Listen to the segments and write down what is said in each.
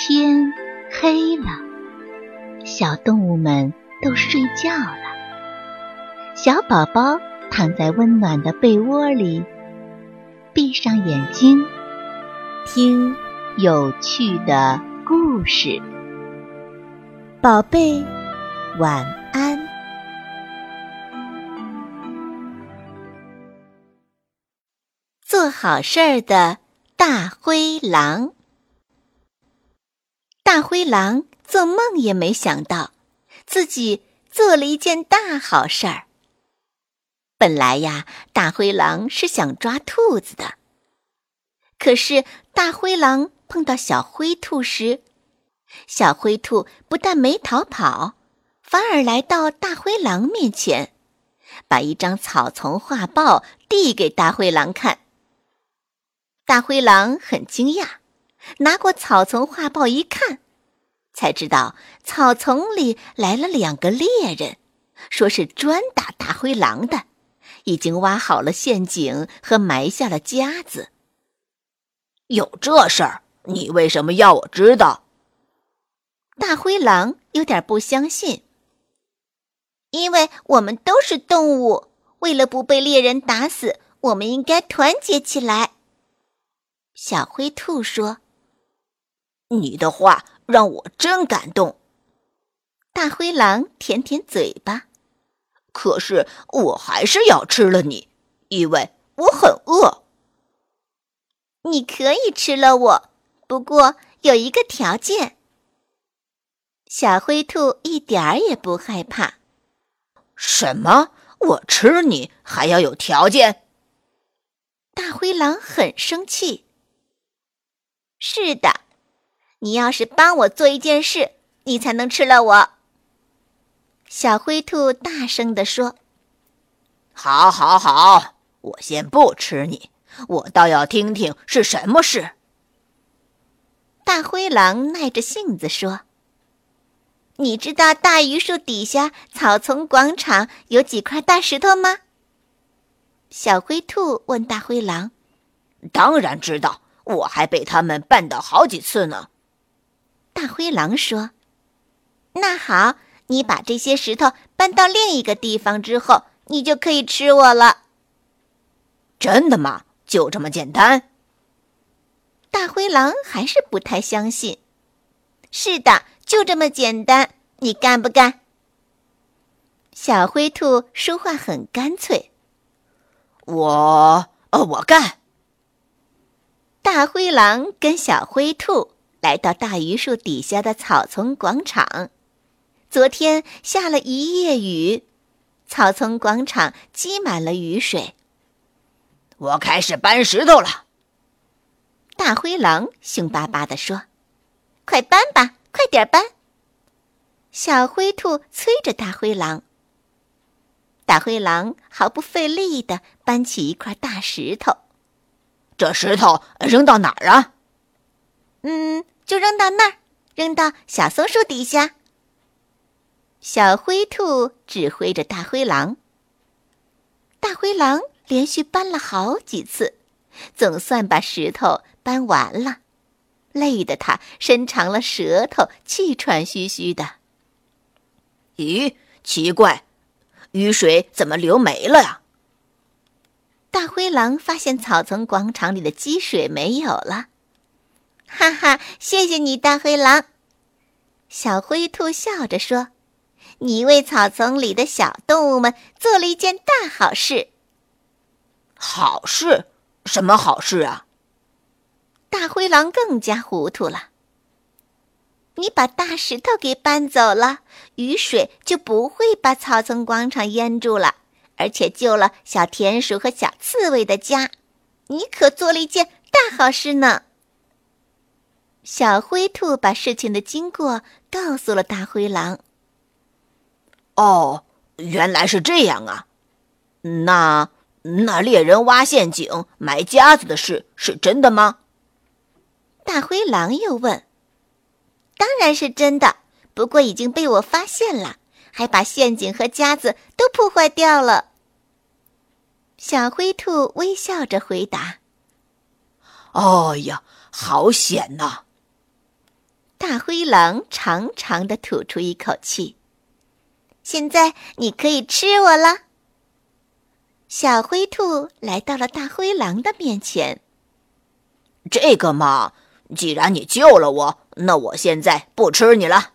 天黑了，小动物们都睡觉了。小宝宝躺在温暖的被窝里，闭上眼睛，听有趣的故事。宝贝，晚安。做好事儿的大灰狼。大灰狼做梦也没想到，自己做了一件大好事儿。本来呀，大灰狼是想抓兔子的。可是大灰狼碰到小灰兔时，小灰兔不但没逃跑，反而来到大灰狼面前，把一张草丛画报递给大灰狼看。大灰狼很惊讶。拿过草丛画报一看，才知道草丛里来了两个猎人，说是专打大灰狼的，已经挖好了陷阱和埋下了夹子。有这事儿，你为什么要我知道？大灰狼有点不相信。因为我们都是动物，为了不被猎人打死，我们应该团结起来。小灰兔说。你的话让我真感动。大灰狼舔舔嘴巴，可是我还是要吃了你，因为我很饿。你可以吃了我，不过有一个条件。小灰兔一点儿也不害怕。什么？我吃你还要有条件？大灰狼很生气。是的。你要是帮我做一件事，你才能吃了我。小灰兔大声地说：“好，好，好，我先不吃你，我倒要听听是什么事。”大灰狼耐着性子说：“你知道大榆树底下草丛广场有几块大石头吗？”小灰兔问大灰狼：“当然知道，我还被他们绊倒好几次呢。”大灰狼说：“那好，你把这些石头搬到另一个地方之后，你就可以吃我了。”真的吗？就这么简单？大灰狼还是不太相信。是的，就这么简单。你干不干？小灰兔说话很干脆。我……呃，我干。大灰狼跟小灰兔。来到大榆树底下的草丛广场，昨天下了一夜雨，草丛广场积满了雨水。我开始搬石头了。大灰狼凶巴巴地说：“快搬吧，快点搬！”小灰兔催着大灰狼。大灰狼毫不费力地搬起一块大石头。这石头扔到哪儿啊？嗯，就扔到那儿，扔到小松树底下。小灰兔指挥着大灰狼。大灰狼连续搬了好几次，总算把石头搬完了，累得他伸长了舌头，气喘吁吁的。咦，奇怪，雨水怎么流没了呀？大灰狼发现草丛广场里的积水没有了。哈哈，谢谢你，大灰狼。小灰兔笑着说：“你为草丛里的小动物们做了一件大好事。”好事？什么好事啊？大灰狼更加糊涂了。你把大石头给搬走了，雨水就不会把草丛广场淹住了，而且救了小田鼠和小刺猬的家。你可做了一件大好事呢。小灰兔把事情的经过告诉了大灰狼。哦，原来是这样啊！那那猎人挖陷阱、埋夹子的事是真的吗？大灰狼又问。当然是真的，不过已经被我发现了，还把陷阱和夹子都破坏掉了。小灰兔微笑着回答：“哎呀，好险呐！”大灰狼长长的吐出一口气。现在你可以吃我了。小灰兔来到了大灰狼的面前。这个嘛，既然你救了我，那我现在不吃你了。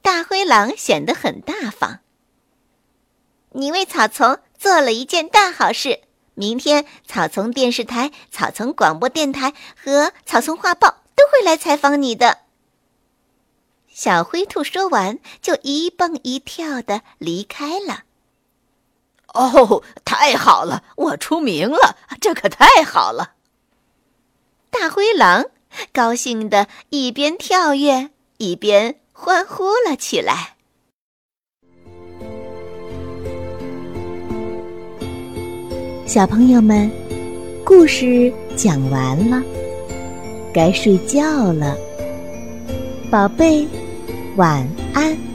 大灰狼显得很大方。你为草丛做了一件大好事，明天草丛电视台、草丛广播电台和草丛画报都会来采访你的。小灰兔说完，就一蹦一跳的离开了。哦，太好了，我出名了，这可太好了！大灰狼高兴的一边跳跃一边欢呼了起来。小朋友们，故事讲完了，该睡觉了，宝贝。晚安。